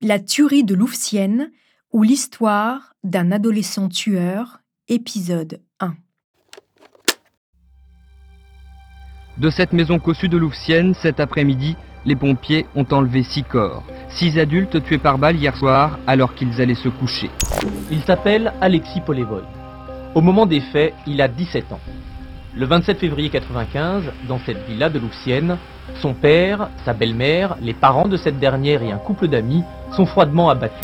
La tuerie de Louvciennes ou l'histoire d'un adolescent tueur, épisode 1. De cette maison cossue de Louvciennes, cet après-midi, les pompiers ont enlevé six corps. Six adultes tués par balle hier soir alors qu'ils allaient se coucher. Il s'appelle Alexis Polevoy. Au moment des faits, il a 17 ans. Le 27 février 95, dans cette villa de Louvciennes, son père, sa belle-mère, les parents de cette dernière et un couple d'amis sont froidement abattus.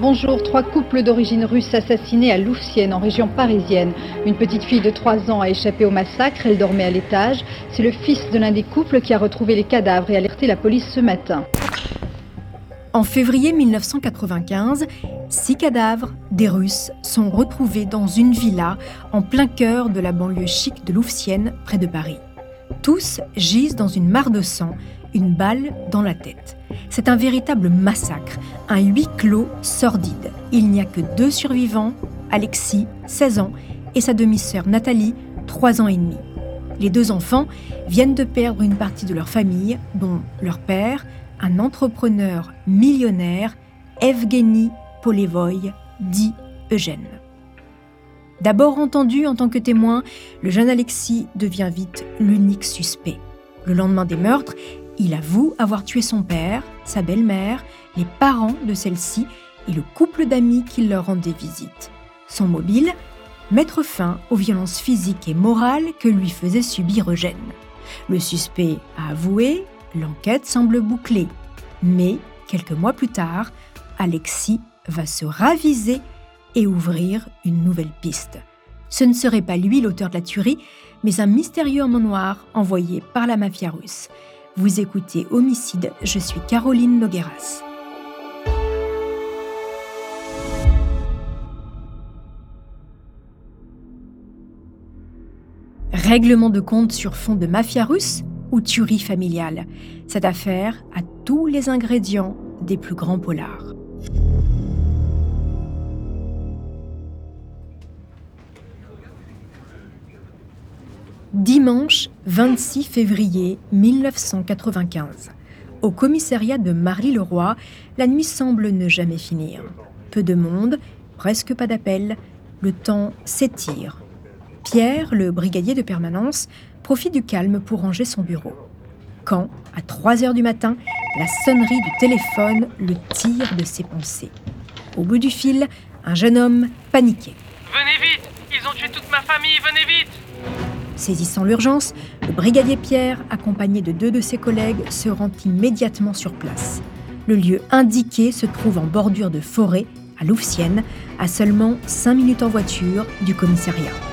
Bonjour, trois couples d'origine russe assassinés à Louvciennes, en région parisienne. Une petite fille de 3 ans a échappé au massacre, elle dormait à l'étage. C'est le fils de l'un des couples qui a retrouvé les cadavres et alerté la police ce matin. En février 1995, six cadavres des Russes sont retrouvés dans une villa en plein cœur de la banlieue chic de Louvciennes, près de Paris. Tous gisent dans une mare de sang, une balle dans la tête. C'est un véritable massacre, un huis clos sordide. Il n'y a que deux survivants, Alexis, 16 ans, et sa demi-sœur Nathalie, 3 ans et demi. Les deux enfants viennent de perdre une partie de leur famille, dont leur père, un entrepreneur millionnaire, Evgeny Polevoy, dit Eugène. D'abord entendu en tant que témoin, le jeune Alexis devient vite l'unique suspect. Le lendemain des meurtres, il avoue avoir tué son père, sa belle-mère, les parents de celle-ci et le couple d'amis qui leur rendaient visite. Son mobile Mettre fin aux violences physiques et morales que lui faisait subir Eugène. Le suspect a avoué L'enquête semble bouclée, mais quelques mois plus tard, Alexis va se raviser et ouvrir une nouvelle piste. Ce ne serait pas lui l'auteur de la tuerie, mais un mystérieux homme noir envoyé par la mafia russe. Vous écoutez Homicide, je suis Caroline Nogueras. Règlement de compte sur fond de mafia russe? Ou tuerie familiale. Cette affaire a tous les ingrédients des plus grands polars. Dimanche 26 février 1995. Au commissariat de Marly-le-Roi, la nuit semble ne jamais finir. Peu de monde, presque pas d'appel, le temps s'étire. Pierre, le brigadier de permanence, profite du calme pour ranger son bureau. Quand, à 3 heures du matin, la sonnerie du téléphone le tire de ses pensées. Au bout du fil, un jeune homme paniqué. Venez vite Ils ont tué toute ma famille, venez vite Saisissant l'urgence, le brigadier Pierre, accompagné de deux de ses collègues, se rend immédiatement sur place. Le lieu indiqué se trouve en bordure de forêt, à Louvciennes, à seulement 5 minutes en voiture du commissariat.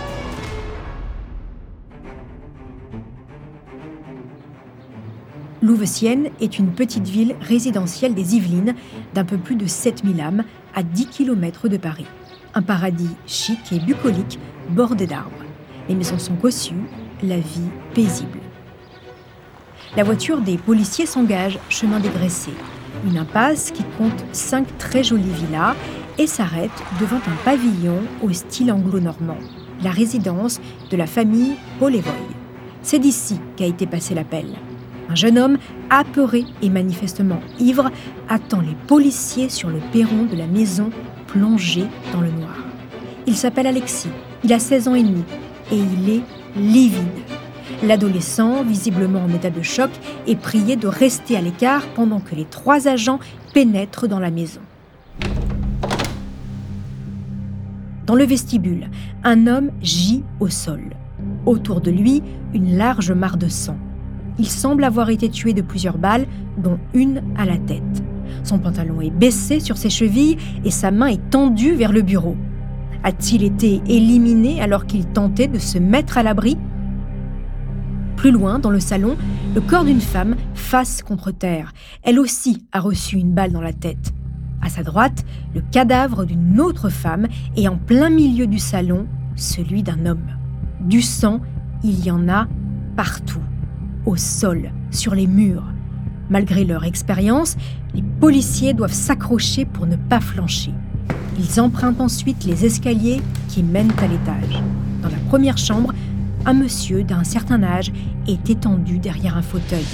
Louveciennes est une petite ville résidentielle des Yvelines d'un peu plus de 7000 âmes à 10 km de Paris. Un paradis chic et bucolique bordé d'arbres. Les maisons sont cossues, la vie paisible. La voiture des policiers s'engage chemin dégraissé. Une impasse qui compte cinq très jolies villas et s'arrête devant un pavillon au style anglo-normand, la résidence de la famille Polevoy. C'est d'ici qu'a été passé l'appel. Un jeune homme, apeuré et manifestement ivre, attend les policiers sur le perron de la maison plongée dans le noir. Il s'appelle Alexis, il a 16 ans et demi et il est livide. L'adolescent, visiblement en état de choc, est prié de rester à l'écart pendant que les trois agents pénètrent dans la maison. Dans le vestibule, un homme gît au sol. Autour de lui, une large mare de sang. Il semble avoir été tué de plusieurs balles, dont une à la tête. Son pantalon est baissé sur ses chevilles et sa main est tendue vers le bureau. A-t-il été éliminé alors qu'il tentait de se mettre à l'abri? Plus loin, dans le salon, le corps d'une femme face contre terre. Elle aussi a reçu une balle dans la tête. À sa droite, le cadavre d'une autre femme et en plein milieu du salon, celui d'un homme. Du sang, il y en a partout au sol, sur les murs. Malgré leur expérience, les policiers doivent s'accrocher pour ne pas flancher. Ils empruntent ensuite les escaliers qui mènent à l'étage. Dans la première chambre, un monsieur d'un certain âge est étendu derrière un fauteuil.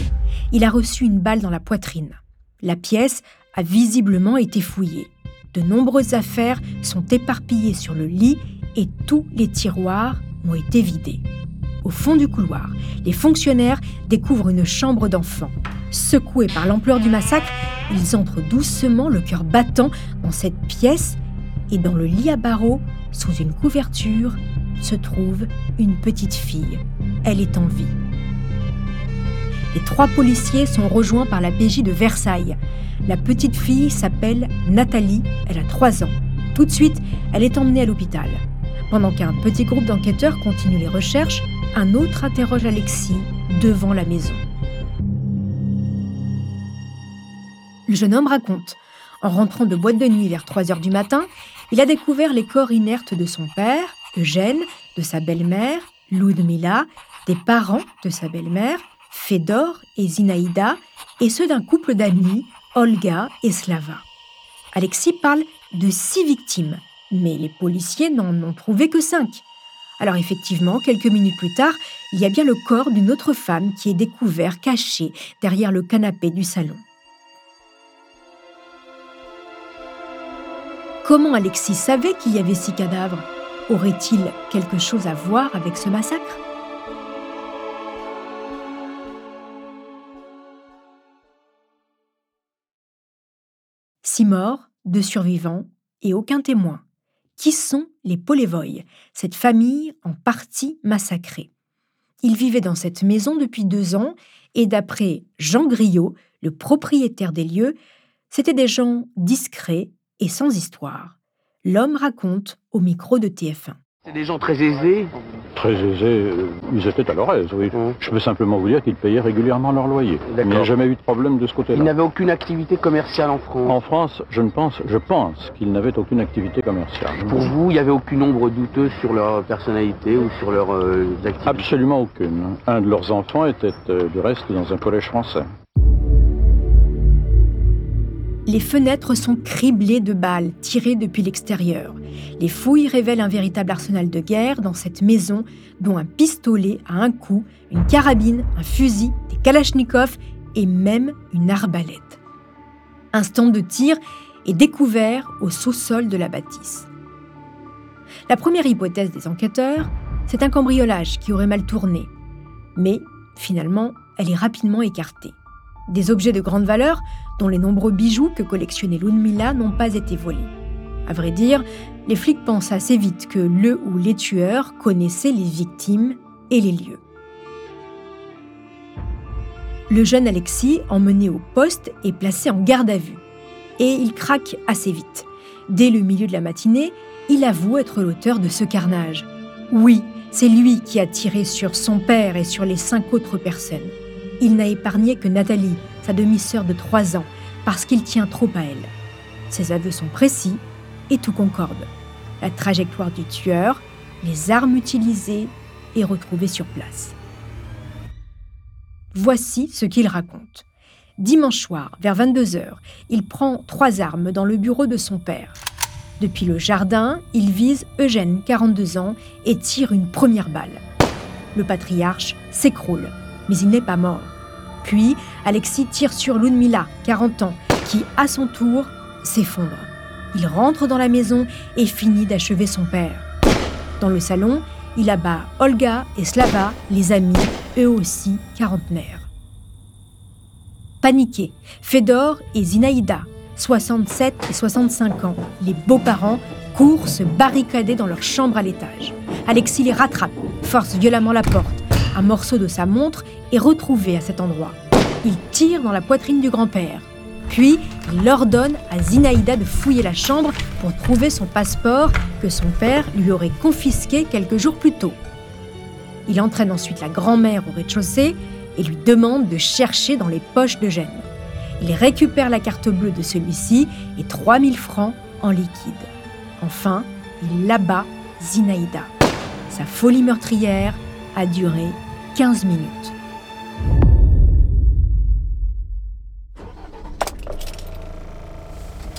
Il a reçu une balle dans la poitrine. La pièce a visiblement été fouillé. De nombreuses affaires sont éparpillées sur le lit et tous les tiroirs ont été vidés. Au fond du couloir, les fonctionnaires découvrent une chambre d'enfant. Secoués par l'ampleur du massacre, ils entrent doucement, le cœur battant, dans cette pièce et dans le lit à barreaux, sous une couverture, se trouve une petite fille. Elle est en vie. Les trois policiers sont rejoints par la PJ de Versailles. La petite fille s'appelle Nathalie, elle a 3 ans. Tout de suite, elle est emmenée à l'hôpital. Pendant qu'un petit groupe d'enquêteurs continue les recherches, un autre interroge Alexis devant la maison. Le jeune homme raconte. En rentrant de boîte de nuit vers 3 heures du matin, il a découvert les corps inertes de son père, Eugène, de sa belle-mère, Ludmila, des parents de sa belle-mère, Fédor et Zinaïda, et ceux d'un couple d'amis, Olga et Slava. Alexis parle de six victimes, mais les policiers n'en ont trouvé que cinq. Alors effectivement, quelques minutes plus tard, il y a bien le corps d'une autre femme qui est découvert caché derrière le canapé du salon. Comment Alexis savait qu'il y avait six cadavres? Aurait-il quelque chose à voir avec ce massacre? Six morts, deux survivants et aucun témoin. Qui sont les Polevoy, cette famille en partie massacrée Ils vivaient dans cette maison depuis deux ans et d'après Jean Griot, le propriétaire des lieux, c'étaient des gens discrets et sans histoire. L'homme raconte au micro de TF1. C'est des gens très aisés. Très aisés, euh, ils étaient à leur aise, oui. Mmh. Je peux simplement vous dire qu'ils payaient régulièrement leur loyer. Il n'y a jamais eu de problème de ce Ils côté-là. n'avaient aucune activité commerciale en France. En France, je ne pense, je pense qu'ils n'avaient aucune activité commerciale. Pour vous, il n'y avait aucune ombre douteuse sur leur personnalité ou sur leurs euh, activités? Absolument aucune. Un de leurs enfants était euh, du reste dans un collège français. Les fenêtres sont criblées de balles tirées depuis l'extérieur. Les fouilles révèlent un véritable arsenal de guerre dans cette maison, dont un pistolet à un coup, une carabine, un fusil, des kalachnikovs et même une arbalète. Un stand de tir est découvert au sous-sol de la bâtisse. La première hypothèse des enquêteurs, c'est un cambriolage qui aurait mal tourné. Mais, finalement, elle est rapidement écartée. Des objets de grande valeur, dont les nombreux bijoux que collectionnait Ludmilla, n'ont pas été volés. À vrai dire, les flics pensent assez vite que le ou les tueurs connaissaient les victimes et les lieux. Le jeune Alexis, emmené au poste, est placé en garde à vue. Et il craque assez vite. Dès le milieu de la matinée, il avoue être l'auteur de ce carnage. Oui, c'est lui qui a tiré sur son père et sur les cinq autres personnes. Il n'a épargné que Nathalie, sa demi-sœur de 3 ans, parce qu'il tient trop à elle. Ses aveux sont précis et tout concorde. La trajectoire du tueur, les armes utilisées et retrouvées sur place. Voici ce qu'il raconte. Dimanche soir, vers 22h, il prend trois armes dans le bureau de son père. Depuis le jardin, il vise Eugène, 42 ans, et tire une première balle. Le patriarche s'écroule, mais il n'est pas mort. Puis, Alexis tire sur Ludmila, 40 ans, qui, à son tour, s'effondre. Il rentre dans la maison et finit d'achever son père. Dans le salon, il abat Olga et Slava, les amis, eux aussi quarantenaires. Paniqués, Fédor et Zinaïda, 67 et 65 ans, les beaux-parents, courent se barricader dans leur chambre à l'étage. Alexis les rattrape, force violemment la porte. Un morceau de sa montre est retrouvé à cet endroit. Il tire dans la poitrine du grand-père. Puis, il ordonne à Zinaïda de fouiller la chambre pour trouver son passeport que son père lui aurait confisqué quelques jours plus tôt. Il entraîne ensuite la grand-mère au rez-de-chaussée et lui demande de chercher dans les poches de Gênes. Il récupère la carte bleue de celui-ci et 3000 francs en liquide. Enfin, il abat Zinaïda. Sa folie meurtrière a duré 15 minutes.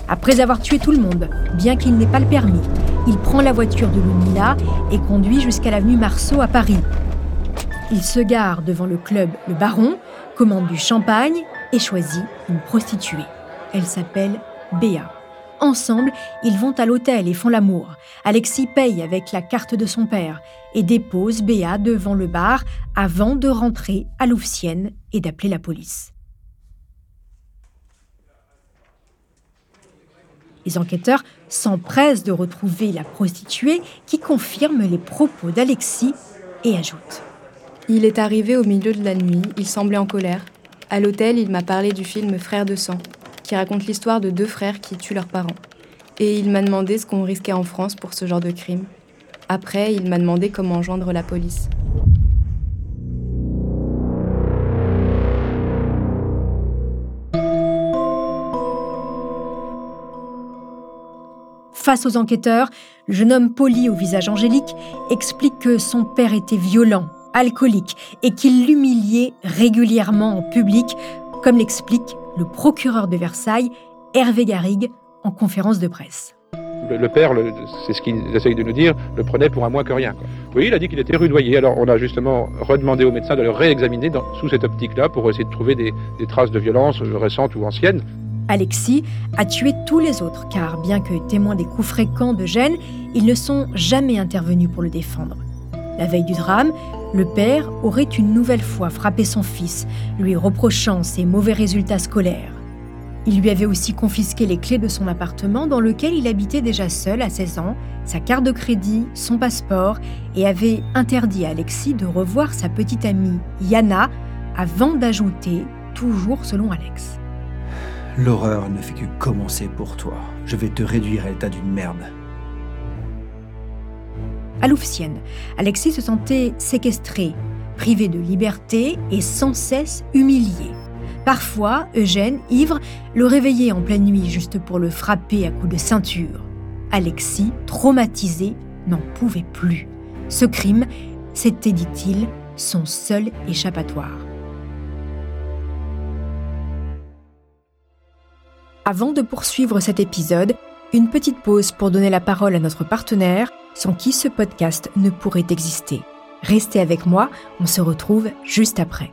Après avoir tué tout le monde, bien qu'il n'ait pas le permis, il prend la voiture de Lumina et conduit jusqu'à l'avenue Marceau à Paris. Il se gare devant le club Le Baron, commande du champagne et choisit une prostituée. Elle s'appelle Béa. Ensemble, ils vont à l'hôtel et font l'amour. Alexis paye avec la carte de son père et dépose Béa devant le bar avant de rentrer à Louvciennes et d'appeler la police. Les enquêteurs s'empressent de retrouver la prostituée qui confirme les propos d'Alexis et ajoute Il est arrivé au milieu de la nuit, il semblait en colère. À l'hôtel, il m'a parlé du film Frères de sang, qui raconte l'histoire de deux frères qui tuent leurs parents. Et il m'a demandé ce qu'on risquait en France pour ce genre de crime. Après, il m'a demandé comment joindre la police. Face aux enquêteurs, le jeune homme poli au visage angélique explique que son père était violent, alcoolique et qu'il l'humiliait régulièrement en public, comme l'explique le procureur de Versailles, Hervé Garrigue, en conférence de presse. Le, père, c'est ce qu'il essaye de nous dire, le prenait pour un moins que rien. Oui, il a dit qu'il était rudoyé. Alors on a justement redemandé au médecin de le réexaminer sous cette optique-là pour essayer de trouver des traces de violence récentes ou anciennes. Alexis a tué tous les autres, car bien que témoins des coups fréquents de Gênes, ils ne sont jamais intervenus pour le défendre. La veille du drame, le père aurait une nouvelle fois frappé son fils, lui reprochant ses mauvais résultats scolaires. Il lui avait aussi confisqué les clés de son appartement dans lequel il habitait déjà seul à 16 ans, sa carte de crédit, son passeport, et avait interdit à Alexis de revoir sa petite amie Yana avant d'ajouter, toujours selon Alex. L'horreur ne fait que commencer pour toi. Je vais te réduire à l'état d'une merde. À Louvciennes, Alexis se sentait séquestré, privé de liberté et sans cesse humilié. Parfois, Eugène, ivre, le réveillait en pleine nuit juste pour le frapper à coups de ceinture. Alexis, traumatisé, n'en pouvait plus. Ce crime, c'était, dit-il, son seul échappatoire. Avant de poursuivre cet épisode, une petite pause pour donner la parole à notre partenaire, sans qui ce podcast ne pourrait exister. Restez avec moi, on se retrouve juste après.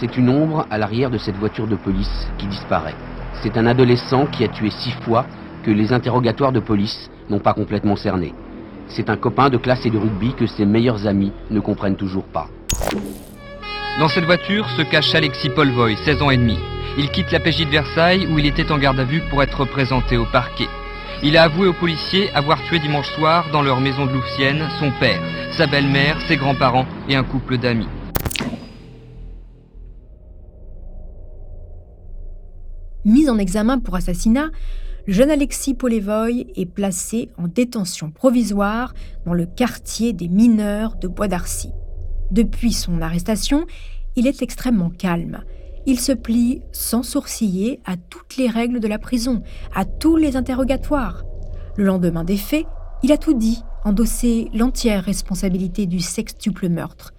C'est une ombre à l'arrière de cette voiture de police qui disparaît. C'est un adolescent qui a tué six fois que les interrogatoires de police n'ont pas complètement cerné. C'est un copain de classe et de rugby que ses meilleurs amis ne comprennent toujours pas. Dans cette voiture se cache Alexis Polvoy, 16 ans et demi. Il quitte la PJ de Versailles où il était en garde à vue pour être présenté au parquet. Il a avoué aux policiers avoir tué dimanche soir dans leur maison de Louvciennes son père, sa belle-mère, ses grands-parents et un couple d'amis. Mis en examen pour assassinat, le jeune Alexis Polevoy est placé en détention provisoire dans le quartier des mineurs de Bois d'Arcy. Depuis son arrestation, il est extrêmement calme. Il se plie sans sourciller à toutes les règles de la prison, à tous les interrogatoires. Le lendemain des faits, il a tout dit, endossé l'entière responsabilité du sextuple meurtre.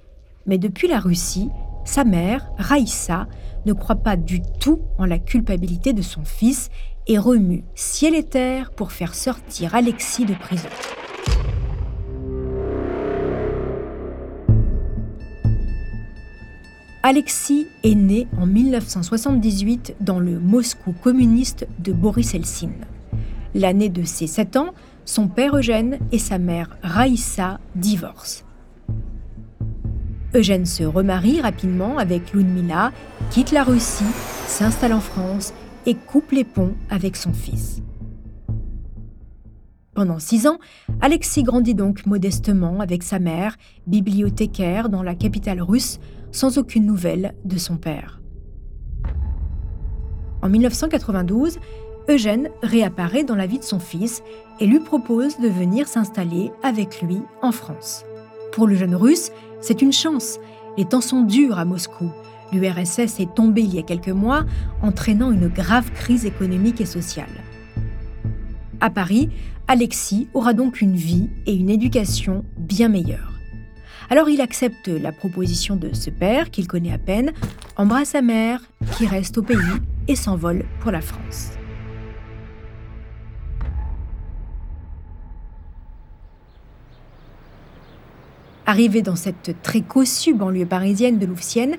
Mais depuis la Russie, sa mère, Raïssa, ne croit pas du tout en la culpabilité de son fils et remue ciel et terre pour faire sortir Alexis de prison. Alexis est né en 1978 dans le Moscou communiste de Boris Eltsine. L'année de ses 7 ans, son père Eugène et sa mère Raïssa divorcent. Eugène se remarie rapidement avec Ludmila, quitte la Russie, s'installe en France et coupe les ponts avec son fils. Pendant six ans, Alexis grandit donc modestement avec sa mère, bibliothécaire dans la capitale russe, sans aucune nouvelle de son père. En 1992, Eugène réapparaît dans la vie de son fils et lui propose de venir s'installer avec lui en France. Pour le jeune russe, c'est une chance. Les temps sont durs à Moscou. L'URSS est tombée il y a quelques mois, entraînant une grave crise économique et sociale. À Paris, Alexis aura donc une vie et une éducation bien meilleures. Alors il accepte la proposition de ce père, qu'il connaît à peine, embrasse sa mère, qui reste au pays, et s'envole pour la France. Arrivé dans cette très cossue banlieue parisienne de Louvciennes,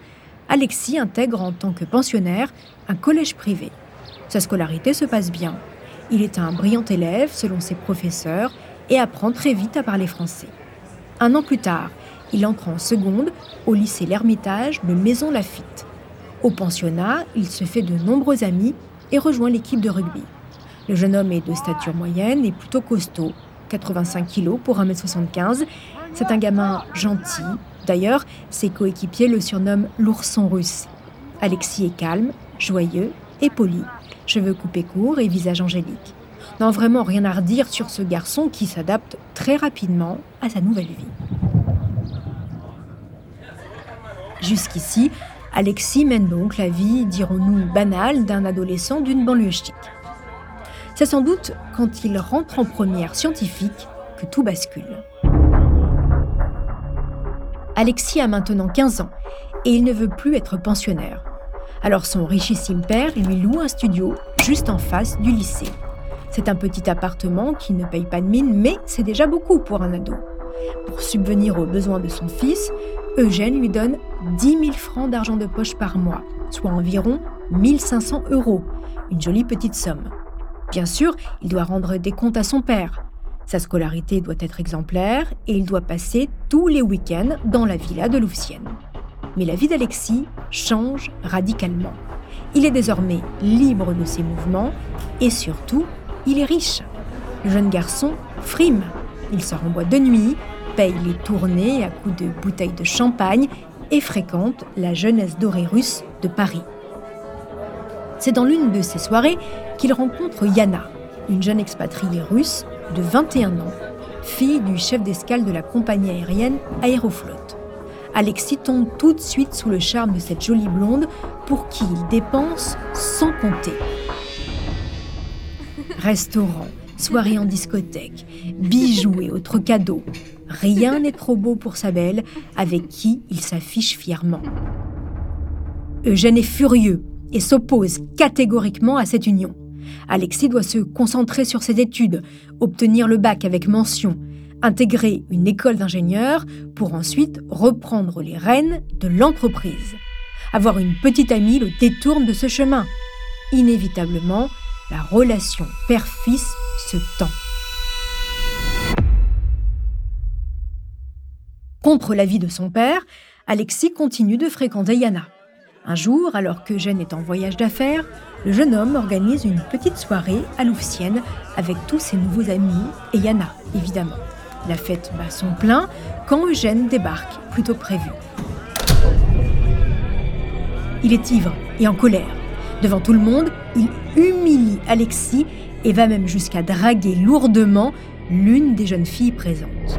Alexis intègre en tant que pensionnaire un collège privé. Sa scolarité se passe bien. Il est un brillant élève selon ses professeurs et apprend très vite à parler français. Un an plus tard, il entre en seconde au lycée L'Ermitage de Maison Lafitte. Au pensionnat, il se fait de nombreux amis et rejoint l'équipe de rugby. Le jeune homme est de stature moyenne et plutôt costaud, 85 kg pour 1m75. C'est un gamin gentil. D'ailleurs, ses coéquipiers le surnomment l'ourson russe. Alexis est calme, joyeux et poli, cheveux coupés courts et visage angélique. Non, vraiment rien à redire sur ce garçon qui s'adapte très rapidement à sa nouvelle vie. Jusqu'ici, Alexis mène donc la vie, dirons-nous, banale d'un adolescent d'une banlieue chic. C'est sans doute quand il rentre en première scientifique que tout bascule. Alexis a maintenant 15 ans et il ne veut plus être pensionnaire. Alors son richissime père lui loue un studio juste en face du lycée. C'est un petit appartement qui ne paye pas de mine, mais c'est déjà beaucoup pour un ado. Pour subvenir aux besoins de son fils, Eugène lui donne 10 000 francs d'argent de poche par mois, soit environ 1500 euros, une jolie petite somme. Bien sûr, il doit rendre des comptes à son père. Sa scolarité doit être exemplaire et il doit passer tous les week-ends dans la villa de Louvciennes. Mais la vie d'Alexis change radicalement. Il est désormais libre de ses mouvements et surtout, il est riche. Le jeune garçon frime. Il sort en boîte de nuit, paye les tournées à coups de bouteilles de champagne et fréquente la jeunesse dorée russe de Paris. C'est dans l'une de ces soirées qu'il rencontre Yana, une jeune expatriée russe de 21 ans, fille du chef d'escale de la compagnie aérienne Aeroflot. Alexis tombe tout de suite sous le charme de cette jolie blonde pour qui il dépense sans compter. Restaurant, soirée en discothèque, bijoux et autres cadeaux. Rien n'est trop beau pour sa belle, avec qui il s'affiche fièrement. Eugène est furieux et s'oppose catégoriquement à cette union. Alexis doit se concentrer sur ses études, obtenir le bac avec mention, intégrer une école d'ingénieur pour ensuite reprendre les rênes de l'entreprise. Avoir une petite amie le détourne de ce chemin. Inévitablement, la relation père-fils se tend. Contre l'avis de son père, Alexis continue de fréquenter Yana. Un jour, alors que est en voyage d'affaires, le jeune homme organise une petite soirée à Louvciennes avec tous ses nouveaux amis et Yana, évidemment. La fête bat son plein quand Eugène débarque, plutôt prévu. Il est ivre et en colère. Devant tout le monde, il humilie Alexis et va même jusqu'à draguer lourdement l'une des jeunes filles présentes.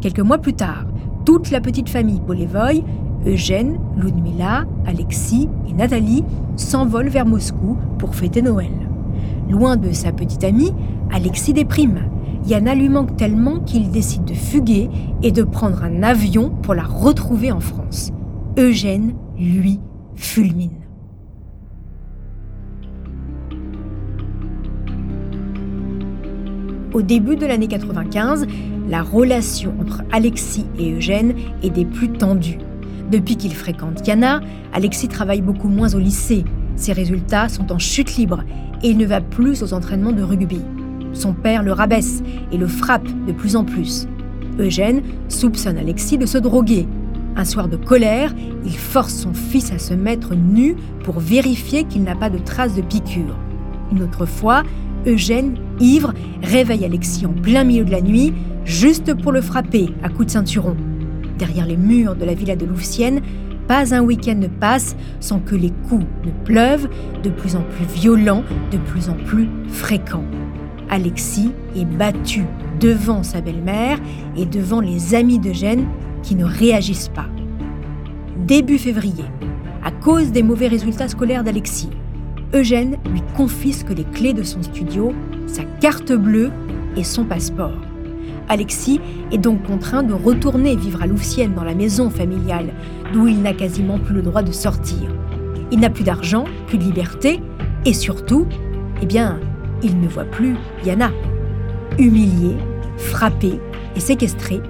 Quelques mois plus tard, toute la petite famille Polevoy, Eugène, Ludmila, Alexis et Nathalie s'envolent vers Moscou pour fêter Noël. Loin de sa petite amie, Alexis déprime. Yana lui manque tellement qu'il décide de fuguer et de prendre un avion pour la retrouver en France. Eugène, lui, fulmine. Au début de l'année 95, la relation entre Alexis et Eugène est des plus tendues. Depuis qu'il fréquente Yana, Alexis travaille beaucoup moins au lycée. Ses résultats sont en chute libre et il ne va plus aux entraînements de rugby. Son père le rabaisse et le frappe de plus en plus. Eugène soupçonne Alexis de se droguer. Un soir de colère, il force son fils à se mettre nu pour vérifier qu'il n'a pas de traces de piqûre. Une autre fois, Eugène, ivre, réveille Alexis en plein milieu de la nuit, juste pour le frapper à coups de ceinturon. Derrière les murs de la villa de Louvciennes, pas un week-end ne passe sans que les coups ne pleuvent, de plus en plus violents, de plus en plus fréquents. Alexis est battu devant sa belle-mère et devant les amis d'Eugène qui ne réagissent pas. Début février, à cause des mauvais résultats scolaires d'Alexis, Eugène lui confisque les clés de son studio, sa carte bleue et son passeport. Alexis est donc contraint de retourner vivre à Louvciennes dans la maison familiale, d'où il n'a quasiment plus le droit de sortir. Il n'a plus d'argent, plus de liberté, et surtout, eh bien, il ne voit plus Yana. Humilié, frappé et séquestré,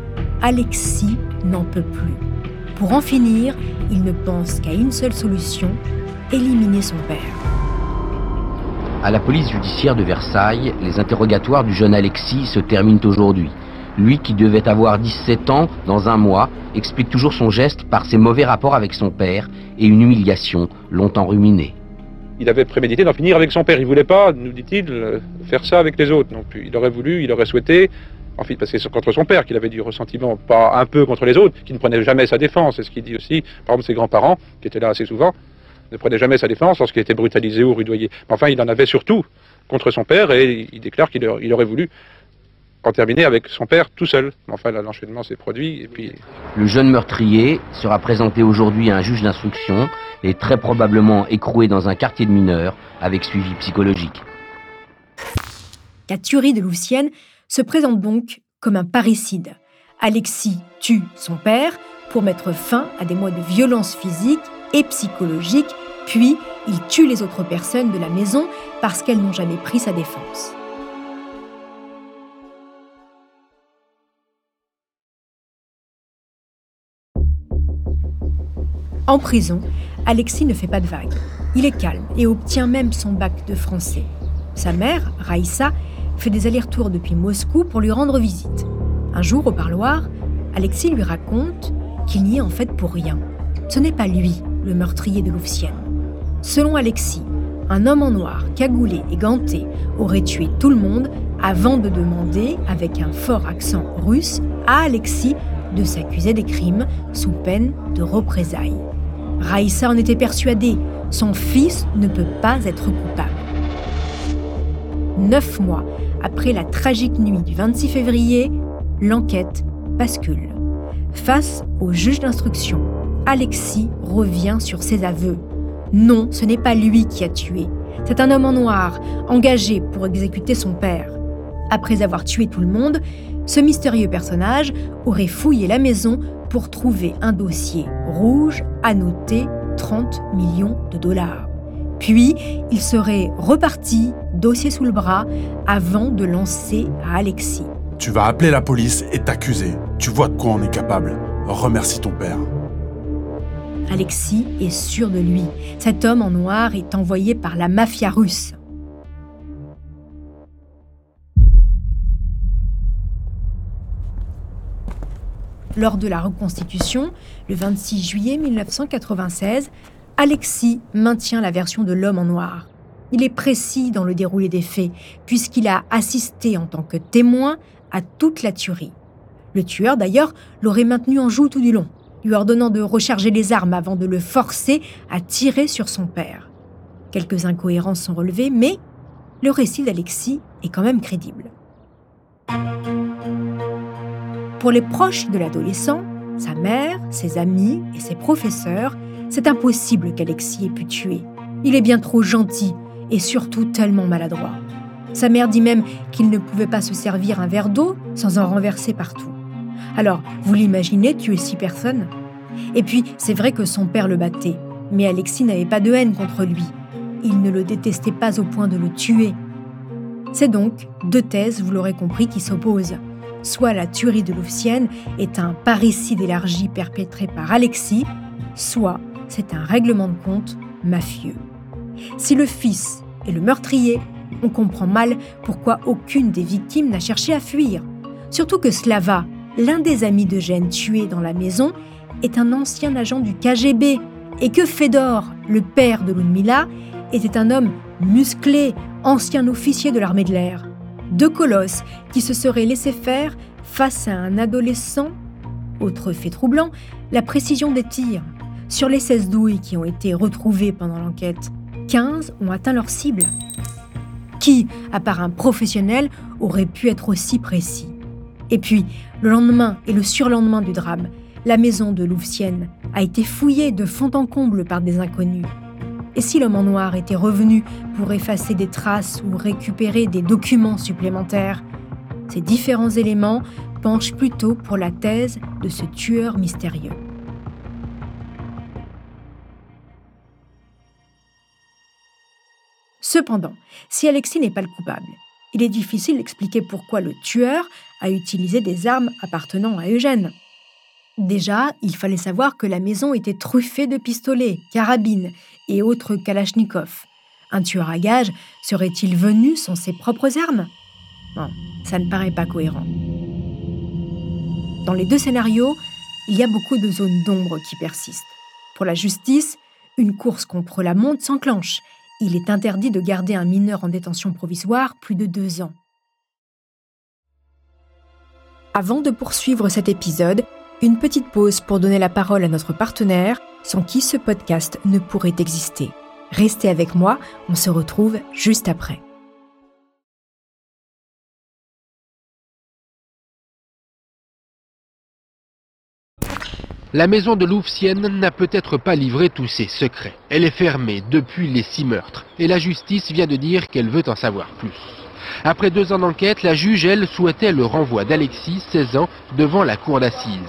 Alexis n'en peut plus. Pour en finir, il ne pense qu'à une seule solution, éliminer son père. À la police judiciaire de Versailles, les interrogatoires du jeune Alexis se terminent aujourd'hui. Lui, qui devait avoir 17 ans dans un mois, explique toujours son geste par ses mauvais rapports avec son père et une humiliation longtemps ruminée. Il avait prémédité d'en finir avec son père. Il voulait pas, nous dit-il, euh, faire ça avec les autres non plus. Il aurait voulu, il aurait souhaité, en fait, parce que c'est contre son père qu'il avait du ressentiment, pas un peu contre les autres, qui ne prenait jamais sa défense. C'est ce qu'il dit aussi, par exemple, ses grands-parents, qui étaient là assez souvent, ne prenaient jamais sa défense lorsqu'il était brutalisé ou rudoyé. Mais enfin, il en avait surtout contre son père et il déclare qu'il aurait voulu en terminer avec son père tout seul. Enfin, là, l'enchaînement s'est produit et puis... Le jeune meurtrier sera présenté aujourd'hui à un juge d'instruction et très probablement écroué dans un quartier de mineurs avec suivi psychologique. La tuerie de Lucienne se présente donc comme un parricide. Alexis tue son père pour mettre fin à des mois de violence physique et psychologique, puis il tue les autres personnes de la maison parce qu'elles n'ont jamais pris sa défense. En prison, Alexis ne fait pas de vagues. Il est calme et obtient même son bac de français. Sa mère, Raïssa, fait des allers-retours depuis Moscou pour lui rendre visite. Un jour, au parloir, Alexis lui raconte qu'il n'y est en fait pour rien. Ce n'est pas lui, le meurtrier de Louvcienne. Selon Alexis, un homme en noir, cagoulé et ganté, aurait tué tout le monde avant de demander, avec un fort accent russe, à Alexis de s'accuser des crimes sous peine de représailles. Raïssa en était persuadée, son fils ne peut pas être coupable. Neuf mois après la tragique nuit du 26 février, l'enquête bascule. Face au juge d'instruction, Alexis revient sur ses aveux. Non, ce n'est pas lui qui a tué. C'est un homme en noir, engagé pour exécuter son père. Après avoir tué tout le monde, ce mystérieux personnage aurait fouillé la maison pour trouver un dossier rouge annoté 30 millions de dollars. Puis, il serait reparti, dossier sous le bras, avant de lancer à Alexis. Tu vas appeler la police et t'accuser. Tu vois de quoi on est capable. Remercie ton père. Alexis est sûr de lui. Cet homme en noir est envoyé par la mafia russe. Lors de la reconstitution, le 26 juillet 1996, Alexis maintient la version de l'homme en noir. Il est précis dans le déroulé des faits, puisqu'il a assisté en tant que témoin à toute la tuerie. Le tueur, d'ailleurs, l'aurait maintenu en joue tout du long, lui ordonnant de recharger les armes avant de le forcer à tirer sur son père. Quelques incohérences sont relevées, mais le récit d'Alexis est quand même crédible. Pour les proches de l'adolescent, sa mère, ses amis et ses professeurs, c'est impossible qu'Alexis ait pu tuer. Il est bien trop gentil et surtout tellement maladroit. Sa mère dit même qu'il ne pouvait pas se servir un verre d'eau sans en renverser partout. Alors, vous l'imaginez tuer six personnes? Et puis, c'est vrai que son père le battait, mais Alexis n'avait pas de haine contre lui. Il ne le détestait pas au point de le tuer. C'est donc deux thèses, vous l'aurez compris, qui s'opposent soit la tuerie de Louvcienne est un parricide élargi perpétré par Alexis, soit c'est un règlement de compte mafieux. Si le fils est le meurtrier, on comprend mal pourquoi aucune des victimes n'a cherché à fuir. Surtout que Slava, l'un des amis de Gênes tué dans la maison, est un ancien agent du KGB et que Fedor, le père de Ludmila, était un homme musclé, ancien officier de l'armée de l'air deux colosses qui se seraient laissés faire face à un adolescent. Autre fait troublant, la précision des tirs. Sur les 16 douilles qui ont été retrouvées pendant l'enquête, 15 ont atteint leur cible. Qui, à part un professionnel, aurait pu être aussi précis? Et puis, le lendemain et le surlendemain du drame, la maison de Louvcienne a été fouillée de fond en comble par des inconnus. Et si l'homme en noir était revenu pour effacer des traces ou récupérer des documents supplémentaires Ces différents éléments penchent plutôt pour la thèse de ce tueur mystérieux. Cependant, si Alexis n'est pas le coupable, il est difficile d'expliquer pourquoi le tueur a utilisé des armes appartenant à Eugène. Déjà, il fallait savoir que la maison était truffée de pistolets, carabines et autres kalachnikovs. Un tueur à gages serait-il venu sans ses propres armes? Non, ça ne paraît pas cohérent. Dans les deux scénarios, il y a beaucoup de zones d'ombre qui persistent. Pour la justice, une course contre la montre s'enclenche. Il est interdit de garder un mineur en détention provisoire plus de deux ans. Avant de poursuivre cet épisode, une petite pause pour donner la parole à notre partenaire, sans qui ce podcast ne pourrait exister. Restez avec moi, on se retrouve juste après. La maison de Louvcienne n'a peut-être pas livré tous ses secrets. Elle est fermée depuis les six meurtres, et la justice vient de dire qu'elle veut en savoir plus. Après deux ans d'enquête, la juge, elle, souhaitait le renvoi d'Alexis, 16 ans, devant la cour d'assises.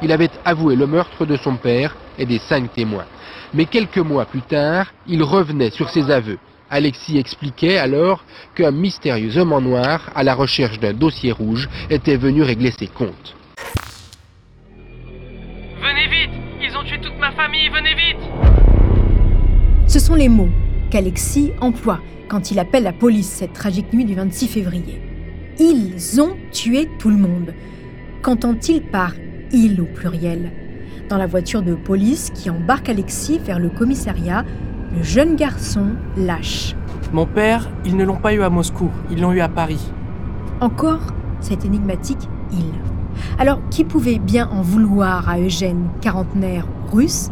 Il avait avoué le meurtre de son père et des cinq témoins. Mais quelques mois plus tard, il revenait sur ses aveux. Alexis expliquait alors qu'un mystérieux homme en noir, à la recherche d'un dossier rouge, était venu régler ses comptes. Ma famille, venez vite Ce sont les mots qu'Alexis emploie quand il appelle la police cette tragique nuit du 26 février. Ils ont tué tout le monde. Qu'entend-il par il au pluriel? Dans la voiture de police qui embarque Alexis vers le commissariat, le jeune garçon lâche. Mon père, ils ne l'ont pas eu à Moscou, ils l'ont eu à Paris. Encore cet énigmatique il. Alors, qui pouvait bien en vouloir à Eugène, quarantenaire russe,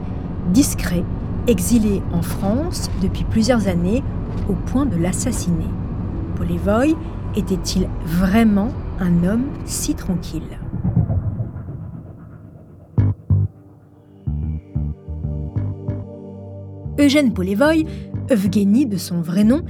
discret, exilé en France depuis plusieurs années, au point de l'assassiner Polevoy était-il vraiment un homme si tranquille? Eugène Polevoy, Evgeny de son vrai nom,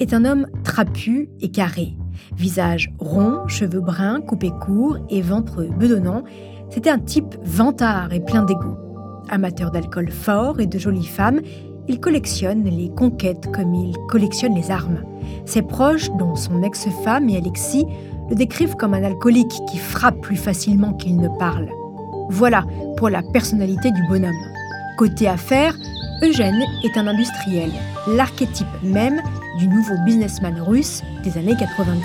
est un homme trapu et carré. Visage rond, cheveux bruns, coupés courts et ventre bedonnant, c'était un type vantard et plein d'ego. Amateur d'alcool fort et de jolies femmes, il collectionne les conquêtes comme il collectionne les armes. Ses proches, dont son ex-femme et Alexis, le décrivent comme un alcoolique qui frappe plus facilement qu'il ne parle. Voilà pour la personnalité du bonhomme. Côté affaires, Eugène est un industriel, l'archétype même du nouveau businessman russe des années 90.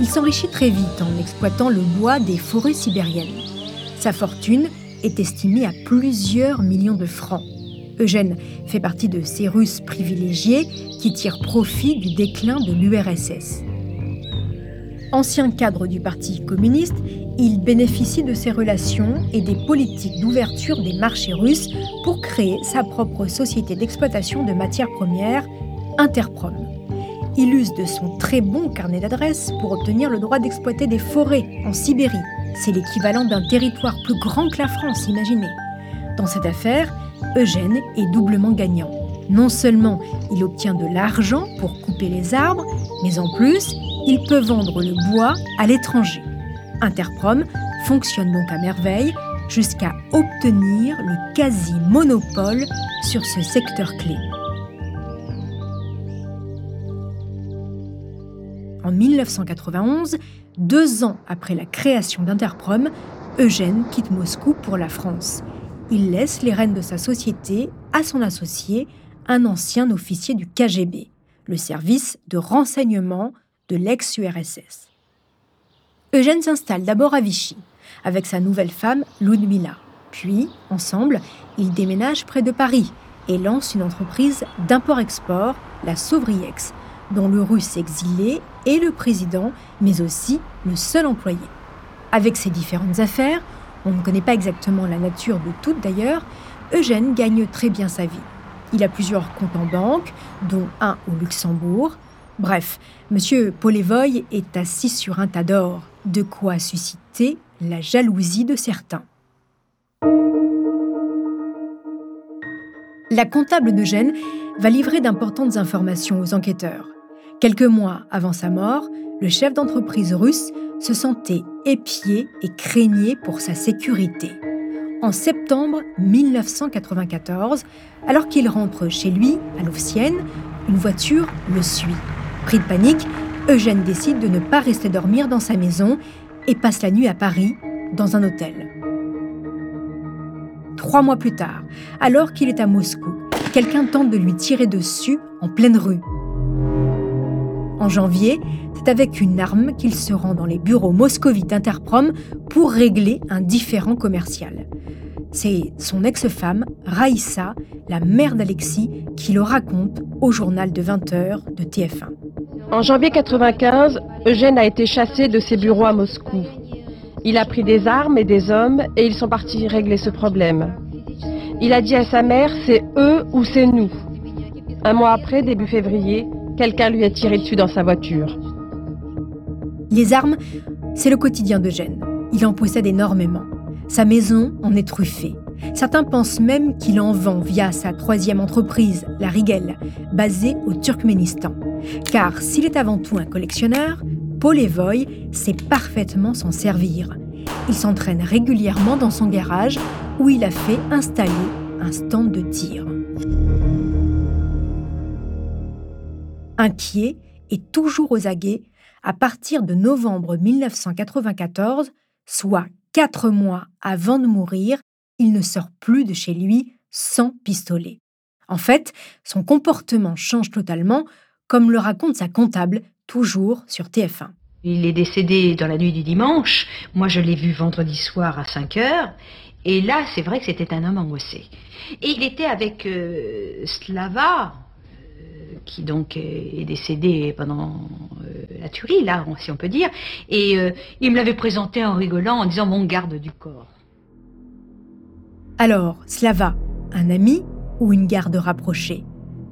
Il s'enrichit très vite en exploitant le bois des forêts sibériennes. Sa fortune est estimée à plusieurs millions de francs. Eugène fait partie de ces Russes privilégiés qui tirent profit du déclin de l'URSS. Ancien cadre du Parti communiste, il bénéficie de ses relations et des politiques d'ouverture des marchés russes pour créer sa propre société d'exploitation de matières premières, Interprom. Il use de son très bon carnet d'adresses pour obtenir le droit d'exploiter des forêts en Sibérie. C'est l'équivalent d'un territoire plus grand que la France, imaginez. Dans cette affaire, Eugène est doublement gagnant. Non seulement il obtient de l'argent pour couper les arbres, mais en plus, il peut vendre le bois à l'étranger. Interprom fonctionne donc à merveille jusqu'à obtenir le quasi-monopole sur ce secteur clé. En 1991, deux ans après la création d'Interprom, Eugène quitte Moscou pour la France. Il laisse les rênes de sa société à son associé, un ancien officier du KGB, le service de renseignement de l'ex-URSS. Eugène s'installe d'abord à Vichy, avec sa nouvelle femme Ludmila. Puis, ensemble, ils déménagent près de Paris et lancent une entreprise d'import-export, la Sauvriex, dont le russe exilé est le président, mais aussi le seul employé. Avec ses différentes affaires, on ne connaît pas exactement la nature de toutes d'ailleurs, Eugène gagne très bien sa vie. Il a plusieurs comptes en banque, dont un au Luxembourg, Bref, M. Polevoy est assis sur un tas d'or, de quoi susciter la jalousie de certains. La comptable d'Eugène va livrer d'importantes informations aux enquêteurs. Quelques mois avant sa mort, le chef d'entreprise russe se sentait épié et craignait pour sa sécurité. En septembre 1994, alors qu'il rentre chez lui, à Louvciennes, une voiture le suit. Pris de panique, Eugène décide de ne pas rester dormir dans sa maison et passe la nuit à Paris, dans un hôtel. Trois mois plus tard, alors qu'il est à Moscou, quelqu'un tente de lui tirer dessus en pleine rue. En janvier, c'est avec une arme qu'il se rend dans les bureaux moscovites Interprom pour régler un différend commercial. C'est son ex-femme, Raïssa, la mère d'Alexis, qui le raconte au journal de 20h de TF1. En janvier 95, Eugène a été chassé de ses bureaux à Moscou. Il a pris des armes et des hommes et ils sont partis régler ce problème. Il a dit à sa mère, c'est eux ou c'est nous. Un mois après, début février, quelqu'un lui a tiré dessus dans sa voiture. Les armes, c'est le quotidien d'Eugène. Il en possède énormément. Sa maison en est truffée. Certains pensent même qu'il en vend via sa troisième entreprise, la Rigel, basée au Turkménistan. Car s'il est avant tout un collectionneur, Paul Evoy sait parfaitement s'en servir. Il s'entraîne régulièrement dans son garage où il a fait installer un stand de tir. Inquiet et toujours aux aguets, à partir de novembre 1994, soit quatre mois avant de mourir, il ne sort plus de chez lui sans pistolet. En fait, son comportement change totalement, comme le raconte sa comptable, toujours sur TF1. Il est décédé dans la nuit du dimanche. Moi, je l'ai vu vendredi soir à 5 heures. Et là, c'est vrai que c'était un homme angoissé. Et il était avec euh, Slava, qui donc est décédé pendant euh, la tuerie, là, si on peut dire. Et euh, il me l'avait présenté en rigolant, en disant mon garde du corps. Alors, Slava, un ami ou une garde rapprochée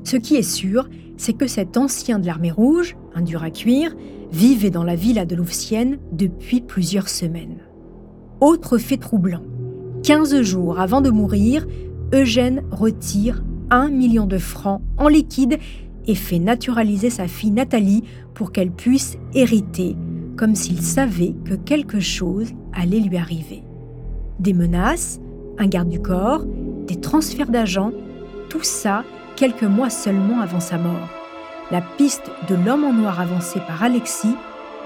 Ce qui est sûr, c'est que cet ancien de l'armée rouge, un dur à cuire, vivait dans la villa de Louvciennes depuis plusieurs semaines. Autre fait troublant, 15 jours avant de mourir, Eugène retire un million de francs en liquide et fait naturaliser sa fille Nathalie pour qu'elle puisse hériter, comme s'il savait que quelque chose allait lui arriver. Des menaces, un garde du corps, des transferts d'agents, tout ça quelques mois seulement avant sa mort. La piste de l'homme en noir avancé par Alexis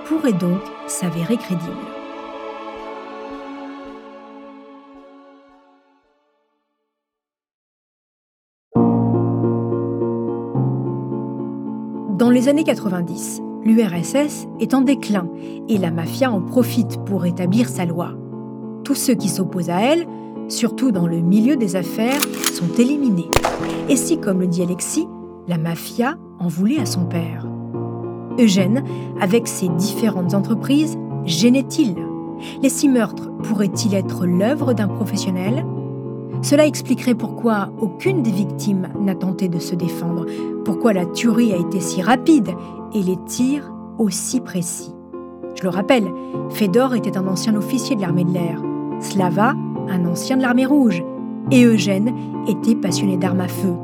pourrait donc s'avérer crédible. Années 90, l'URSS est en déclin et la mafia en profite pour établir sa loi. Tous ceux qui s'opposent à elle, surtout dans le milieu des affaires, sont éliminés. Et si, comme le dit Alexis, la mafia en voulait à son père? Eugène, avec ses différentes entreprises, gênait-il? Les six meurtres pourraient-ils être l'œuvre d'un professionnel? Cela expliquerait pourquoi aucune des victimes n'a tenté de se défendre, pourquoi la tuerie a été si rapide et les tirs aussi précis. Je le rappelle, Fedor était un ancien officier de l'armée de l'air, Slava, un ancien de l'armée rouge, et Eugène était passionné d'armes à feu.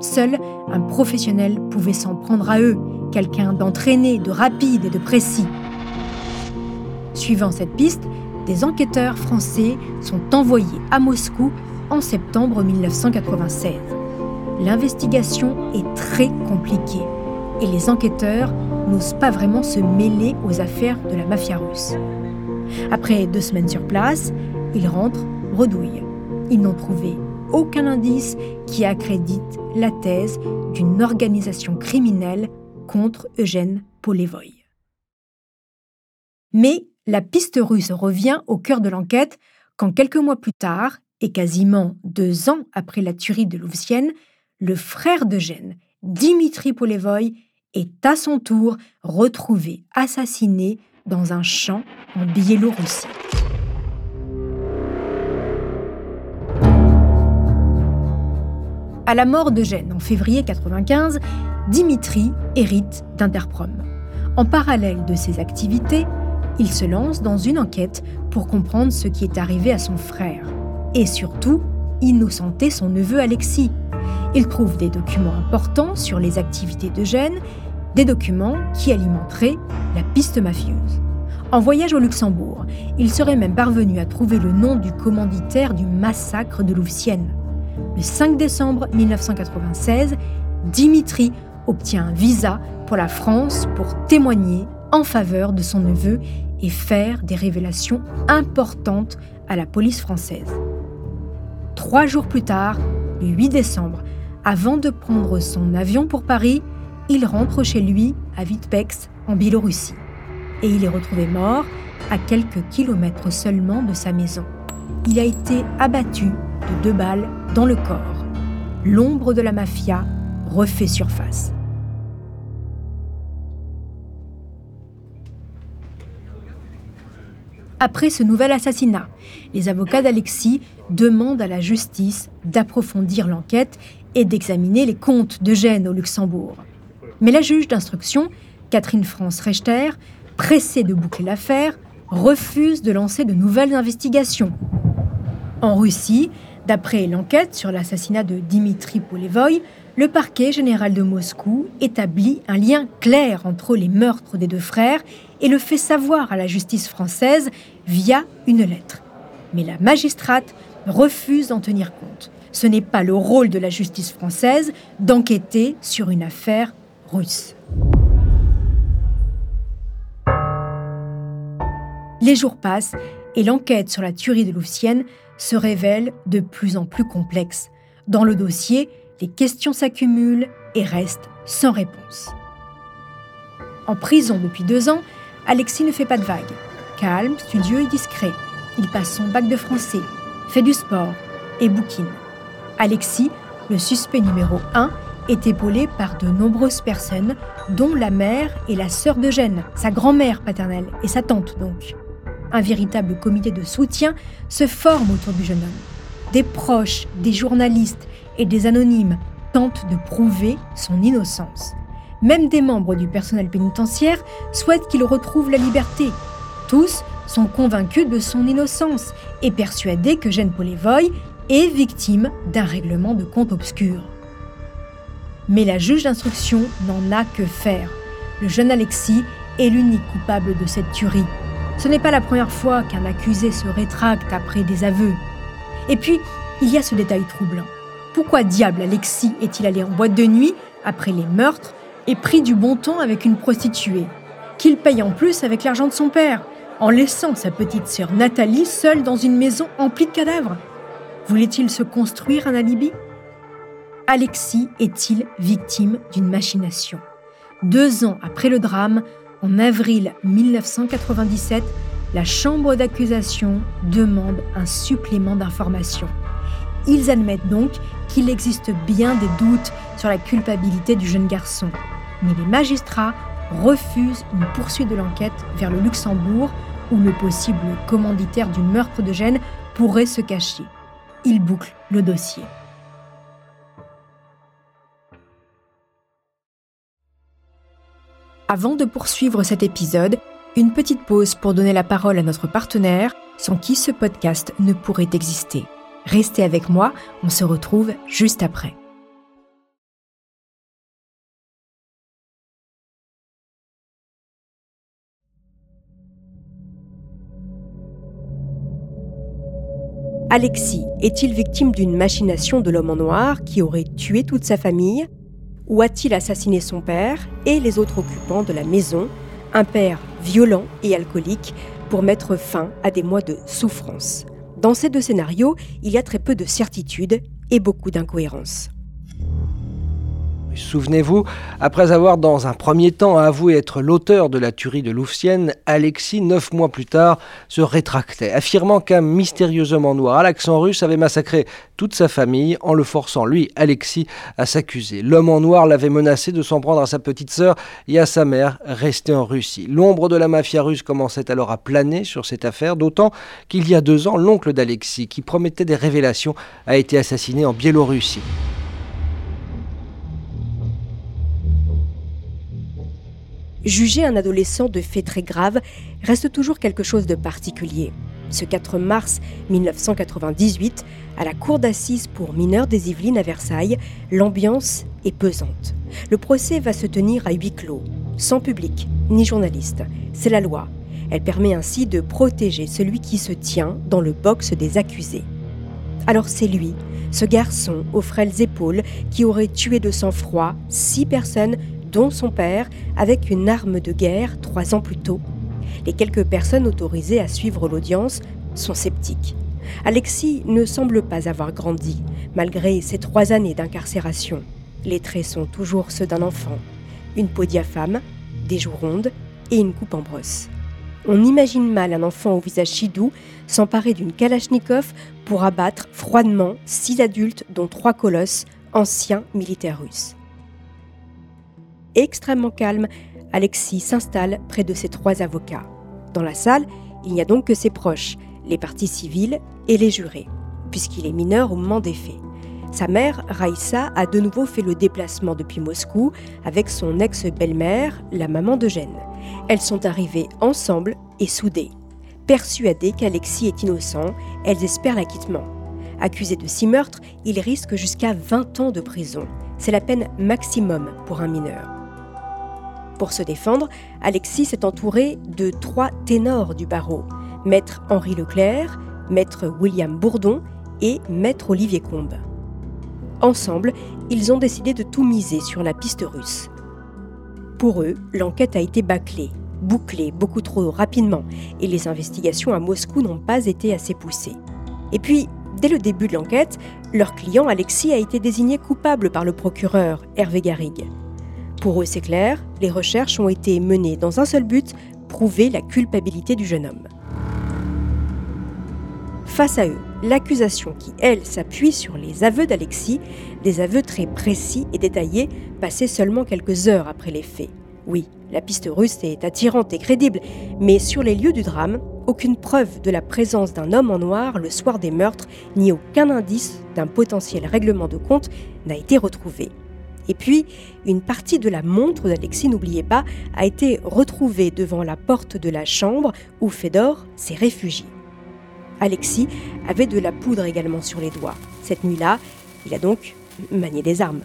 Seul un professionnel pouvait s'en prendre à eux, quelqu'un d'entraîné, de rapide et de précis. Suivant cette piste, des enquêteurs français sont envoyés à Moscou en septembre 1996. L'investigation est très compliquée et les enquêteurs n'osent pas vraiment se mêler aux affaires de la mafia russe. Après deux semaines sur place, ils rentrent bredouille. Ils n'ont trouvé aucun indice qui accrédite la thèse d'une organisation criminelle contre Eugène Polevoy. Mais la piste russe revient au cœur de l'enquête quand quelques mois plus tard, et quasiment deux ans après la tuerie de Louvciennes, le frère d'Eugène, Dimitri Polevoy, est à son tour retrouvé assassiné dans un champ en Biélorussie. À la mort d'Eugène en février 95, Dimitri hérite d'Interprom. En parallèle de ses activités, il se lance dans une enquête pour comprendre ce qui est arrivé à son frère et surtout innocenter son neveu Alexis. Il trouve des documents importants sur les activités d'Eugène, des documents qui alimenteraient la piste mafieuse. En voyage au Luxembourg, il serait même parvenu à trouver le nom du commanditaire du massacre de Louvciennes. Le 5 décembre 1996, Dimitri obtient un visa pour la France pour témoigner en faveur de son neveu et faire des révélations importantes à la police française. Trois jours plus tard, le 8 décembre, avant de prendre son avion pour Paris, il rentre chez lui à Vitebsk, en Biélorussie. Et il est retrouvé mort à quelques kilomètres seulement de sa maison. Il a été abattu de deux balles dans le corps. L'ombre de la mafia refait surface. Après ce nouvel assassinat, les avocats d'Alexis demandent à la justice d'approfondir l'enquête et d'examiner les comptes d'Eugène au Luxembourg. Mais la juge d'instruction, Catherine France Rechter, pressée de boucler l'affaire, refuse de lancer de nouvelles investigations. En Russie, d'après l'enquête sur l'assassinat de Dimitri Polevoy, le parquet général de Moscou établit un lien clair entre les meurtres des deux frères et le fait savoir à la justice française via une lettre. Mais la magistrate refuse d'en tenir compte. Ce n'est pas le rôle de la justice française d'enquêter sur une affaire russe. Les jours passent et l'enquête sur la tuerie de Louvcienne se révèle de plus en plus complexe. Dans le dossier, les questions s'accumulent et restent sans réponse. En prison depuis deux ans, Alexis ne fait pas de vagues. Calme, studieux et discret. Il passe son bac de français, fait du sport et bouquine. Alexis, le suspect numéro un, est épaulé par de nombreuses personnes, dont la mère et la sœur d'Eugène, sa grand-mère paternelle et sa tante donc. Un véritable comité de soutien se forme autour du jeune homme. Des proches, des journalistes et des anonymes tentent de prouver son innocence. Même des membres du personnel pénitentiaire souhaitent qu'il retrouve la liberté. Tous sont convaincus de son innocence et persuadés que Jeanne Polevoy est victime d'un règlement de compte obscur. Mais la juge d'instruction n'en a que faire. Le jeune Alexis est l'unique coupable de cette tuerie. Ce n'est pas la première fois qu'un accusé se rétracte après des aveux. Et puis, il y a ce détail troublant. Pourquoi diable Alexis est-il allé en boîte de nuit après les meurtres et pris du bon temps avec une prostituée Qu'il paye en plus avec l'argent de son père, en laissant sa petite sœur Nathalie seule dans une maison emplie de cadavres Voulait-il se construire un alibi? Alexis est-il victime d'une machination? Deux ans après le drame, en avril 1997, la Chambre d'accusation demande un supplément d'informations. Ils admettent donc qu'il existe bien des doutes sur la culpabilité du jeune garçon. Mais les magistrats refusent une poursuite de l'enquête vers le Luxembourg où le possible commanditaire du meurtre de Gênes pourrait se cacher. Ils bouclent le dossier. Avant de poursuivre cet épisode, une petite pause pour donner la parole à notre partenaire sans qui ce podcast ne pourrait exister. Restez avec moi, on se retrouve juste après. Alexis est-il victime d'une machination de l'homme en noir qui aurait tué toute sa famille Ou a-t-il assassiné son père et les autres occupants de la maison, un père violent et alcoolique, pour mettre fin à des mois de souffrance? Dans ces deux scénarios, il y a très peu de certitude et beaucoup d'incohérences. Souvenez-vous, après avoir dans un premier temps avoué être l'auteur de la tuerie de Louvciennes, Alexis, neuf mois plus tard, se rétractait, affirmant qu'un mystérieux homme en noir à l'accent russe avait massacré toute sa famille en le forçant, lui, Alexis, à s'accuser. L'homme en noir l'avait menacé de s'en prendre à sa petite sœur et à sa mère, restée en Russie. L'ombre de la mafia russe commençait alors à planer sur cette affaire, d'autant qu'il y a deux ans, l'oncle d'Alexis, qui promettait des révélations, a été assassiné en Biélorussie. Juger un adolescent de faits très graves reste toujours quelque chose de particulier. Ce 4 mars 1998, à la cour d'assises pour mineurs des Yvelines à Versailles, l'ambiance est pesante. Le procès va se tenir à huis clos, sans public ni journaliste. C'est la loi. Elle permet ainsi de protéger celui qui se tient dans le box des accusés. Alors c'est lui, ce garçon aux frêles épaules, qui aurait tué de sang-froid six personnes, dont son père, avec une arme de guerre trois ans plus tôt. Les quelques personnes autorisées à suivre l'audience sont sceptiques. Alexis ne semble pas avoir grandi, malgré ses trois années d'incarcération. Les traits sont toujours ceux d'un enfant. Une peau diaphane, des joues rondes et une coupe en brosse. On imagine mal un enfant au visage si doux s'emparer d'une kalachnikov pour abattre froidement six adultes, dont trois colosses, anciens militaires russes. Extrêmement calme, Alexis s'installe près de ses trois avocats. Dans la salle, il n'y a donc que ses proches, les parties civiles et les jurés, puisqu'il est mineur au moment des faits. Sa mère, Raïssa, a de nouveau fait le déplacement depuis Moscou avec son ex-belle-mère, la maman d'Eugène. Elles sont arrivées ensemble et soudées. Persuadées qu'Alexis est innocent, elles espèrent l'acquittement. Accusé de six meurtres, il risque jusqu'à 20 ans de prison. C'est la peine maximum pour un mineur. Pour se défendre, Alexis s'est entouré de trois ténors du barreau Maître Henri Leclerc, Maître William Bourdon et Maître Olivier Combe. Ensemble, ils ont décidé de tout miser sur la piste russe. Pour eux, l'enquête a été bâclée, bouclée beaucoup trop rapidement, et les investigations à Moscou n'ont pas été assez poussées. Et puis, dès le début de l'enquête, leur client Alexis a été désigné coupable par le procureur Hervé Garrigue. Pour eux, c'est clair, les recherches ont été menées dans un seul but, prouver la culpabilité du jeune homme. Face à eux, l'accusation qui, elle, s'appuie sur les aveux d'Alexis, des aveux très précis et détaillés, passés seulement quelques heures après les faits. Oui, la piste russe est attirante et crédible, mais sur les lieux du drame, aucune preuve de la présence d'un homme en noir le soir des meurtres, ni aucun indice d'un potentiel règlement de compte n'a été retrouvé. Et puis, une partie de la montre d'Alexis, n'oubliez pas, a été retrouvée devant la porte de la chambre où Fedor s'est réfugié. Alexis avait de la poudre également sur les doigts. Cette nuit-là, il a donc manié des armes.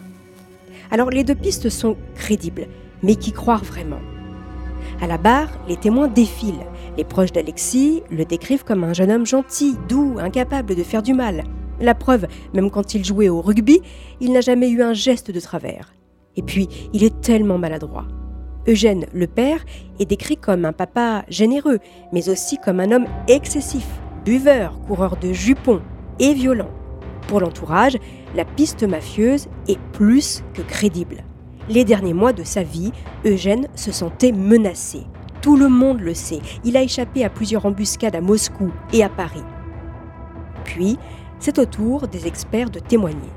Alors les deux pistes sont crédibles, mais qui croire vraiment? À la barre, les témoins défilent. Les proches d'Alexis le décrivent comme un jeune homme gentil, doux, incapable de faire du mal. La preuve, même quand il jouait au rugby, il n'a jamais eu un geste de travers. Et puis, il est tellement maladroit. Eugène, le père, est décrit comme un papa généreux, mais aussi comme un homme excessif, buveur, coureur de jupons et violent. Pour l'entourage, la piste mafieuse est plus que crédible. Les derniers mois de sa vie, Eugène se sentait menacé. Tout le monde le sait, il a échappé à plusieurs embuscades à Moscou et à Paris. Puis, c'est au tour des experts de témoigner.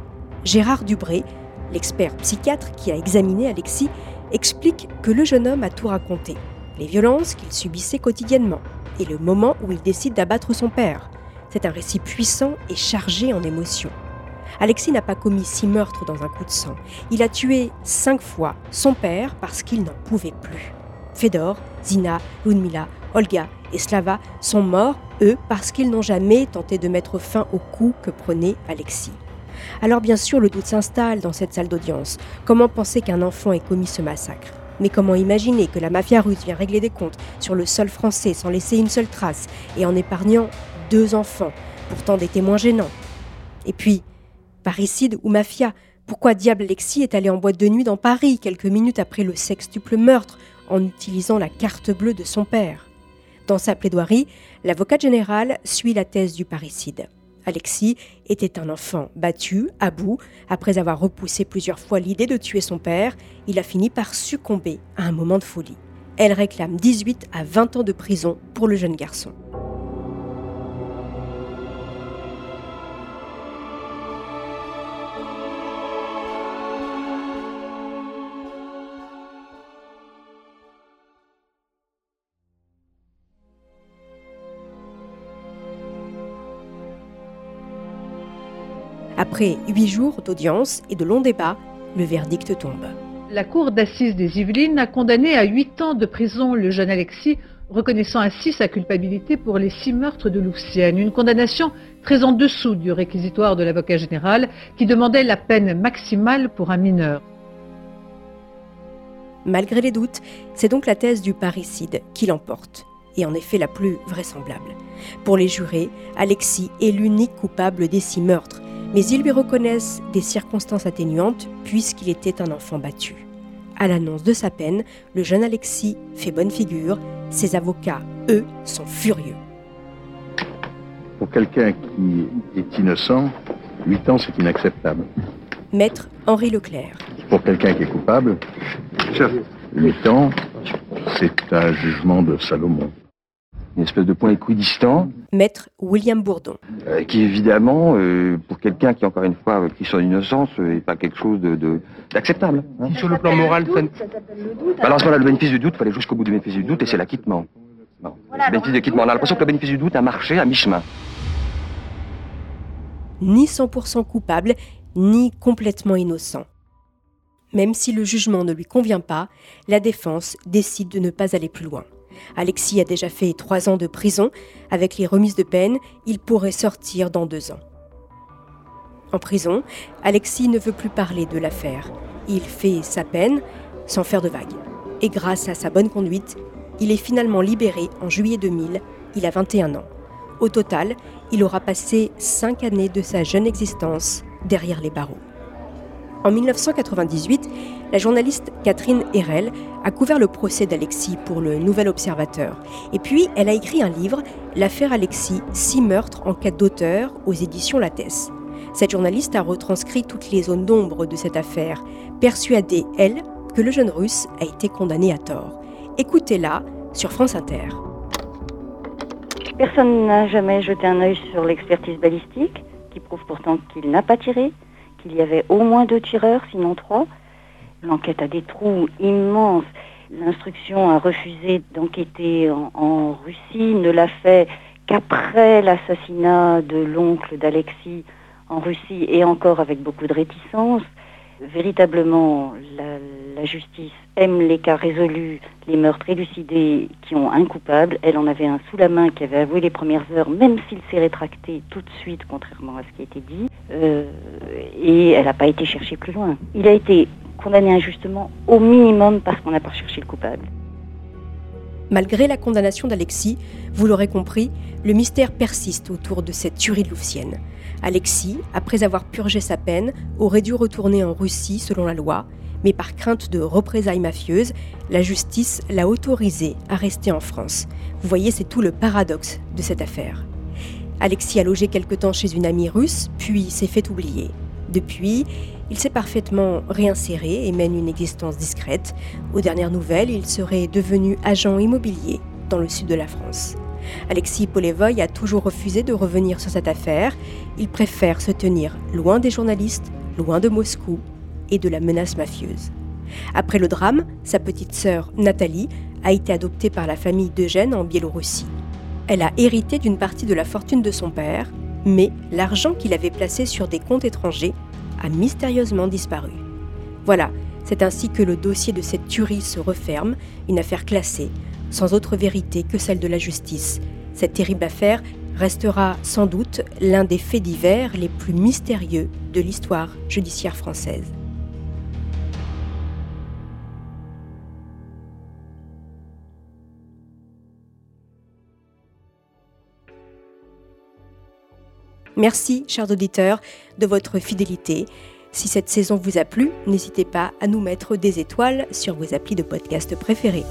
Gérard Dubré, l'expert psychiatre qui a examiné Alexis, explique que le jeune homme a tout raconté, les violences qu'il subissait quotidiennement, et le moment où il décide d'abattre son père. C'est un récit puissant et chargé en émotions. Alexis n'a pas commis six meurtres dans un coup de sang. Il a tué cinq fois son père parce qu'il n'en pouvait plus. Fedor, Zina, Ludmila, Olga et Slava sont morts, eux, parce qu'ils n'ont jamais tenté de mettre fin au coup que prenait Alexis. Alors bien sûr, le doute s'installe dans cette salle d'audience. Comment penser qu'un enfant ait commis ce massacre? Mais comment imaginer que la mafia russe vient régler des comptes sur le sol français sans laisser une seule trace et en épargnant deux enfants, pourtant des témoins gênants? Et puis, parricide ou mafia Pourquoi diable Alexis est allé en boîte de nuit dans Paris quelques minutes après le sextuple meurtre en utilisant la carte bleue de son père? Dans sa plaidoirie, l'avocat général suit la thèse du parricide. Alexis était un enfant battu, à bout. Après avoir repoussé plusieurs fois l'idée de tuer son père, il a fini par succomber à un moment de folie. Elle réclame 18 à 20 ans de prison pour le jeune garçon. Après huit jours d'audience et de longs débats, le verdict tombe. La cour d'assises des Yvelines a condamné à 8 ans de prison le jeune Alexis, reconnaissant ainsi sa culpabilité pour les six meurtres de Louvcienne. Une condamnation très en dessous du réquisitoire de l'avocat général qui demandait la peine maximale pour un mineur. Malgré les doutes, c'est donc la thèse du parricide qui l'emporte, et en effet la plus vraisemblable. Pour les jurés, Alexis est l'unique coupable des six meurtres, mais ils lui reconnaissent des circonstances atténuantes puisqu'il était un enfant battu. À l'annonce de sa peine, le jeune Alexis fait bonne figure, ses avocats, eux, sont furieux. Pour quelqu'un qui est innocent, 8 ans c'est inacceptable. Maître Henri Leclerc. Pour quelqu'un qui est coupable, 8 ans, c'est un jugement de Salomon une espèce de point équidistant. Maître William Bourdon. Euh, qui évidemment, euh, pour quelqu'un qui, encore une fois, qui son innocence, n'est euh, pas quelque chose de, d'acceptable. Hein. Sur le plan moral, ça... Alors, voilà, le bénéfice du doute, il fallait jusqu'au bout du bénéfice du doute, et c'est l'acquittement. le bénéfice du On a l'impression que le bénéfice du doute a marché à mi-chemin. Ni 100% coupable, ni complètement innocent. Même si le jugement ne lui convient pas, la défense décide de ne pas aller plus loin. Alexis a déjà fait trois ans de prison. Avec les remises de peine, il pourrait sortir dans deux ans. En prison, Alexis ne veut plus parler de l'affaire. Il fait sa peine sans faire de vagues. Et grâce à sa bonne conduite, il est finalement libéré en juillet 2000. Il a 21 ans. Au total, il aura passé cinq années de sa jeune existence derrière les barreaux. En 1998, la journaliste Catherine Herel a couvert le procès d'Alexis pour le Nouvel Observateur. Et puis, elle a écrit un livre, L'affaire Alexis, six meurtres en cas d'auteur, aux éditions Lattès. Cette journaliste a retranscrit toutes les zones d'ombre de cette affaire, persuadée, elle, que le jeune russe a été condamné à tort. Écoutez-la sur France Inter. Personne n'a jamais jeté un œil sur l'expertise balistique, qui prouve pourtant qu'il n'a pas tiré, qu'il y avait au moins deux tireurs, sinon trois. L'enquête a des trous immenses. L'instruction a refusé d'enquêter en, Russie, ne l'a fait qu'après l'assassinat de l'oncle d'Alexis en Russie et encore avec beaucoup de réticence. Véritablement, la, justice aime les cas résolus, les meurtres élucidés qui ont un coupable. Elle en avait un sous la main qui avait avoué les premières heures, même s'il s'est rétracté tout de suite, contrairement à ce qui a été dit. Euh, et elle n'a pas été cherchée plus loin. Il a été condamné injustement au minimum parce qu'on n'a pas cherché le coupable. Malgré la condamnation d'Alexis, vous l'aurez compris, le mystère persiste autour de cette tuerie de Louvcienne. Alexis, après avoir purgé sa peine, aurait dû retourner en Russie selon la loi, mais par crainte de représailles mafieuses, la justice l'a autorisé à rester en France. Vous voyez, c'est tout le paradoxe de cette affaire. Alexis a logé quelque temps chez une amie russe, puis s'est fait oublier. Depuis, il s'est parfaitement réinséré et mène une existence discrète. Aux dernières nouvelles, il serait devenu agent immobilier dans le sud de la France. Alexis Polevoy a toujours refusé de revenir sur cette affaire. Il préfère se tenir loin des journalistes, loin de Moscou et de la menace mafieuse. Après le drame, sa petite sœur Nathalie a été adoptée par la famille d'Eugène en Biélorussie. Elle a hérité d'une partie de la fortune de son père mais l'argent qu'il avait placé sur des comptes étrangers a mystérieusement disparu. Voilà, c'est ainsi que le dossier de cette tuerie se referme, une affaire classée, sans autre vérité que celle de la justice. Cette terrible affaire restera sans doute l'un des faits divers les plus mystérieux de l'histoire judiciaire française. Merci, chers auditeurs, de votre fidélité. Si cette saison vous a plu, n'hésitez pas à nous mettre des étoiles sur vos applis de podcast préférés.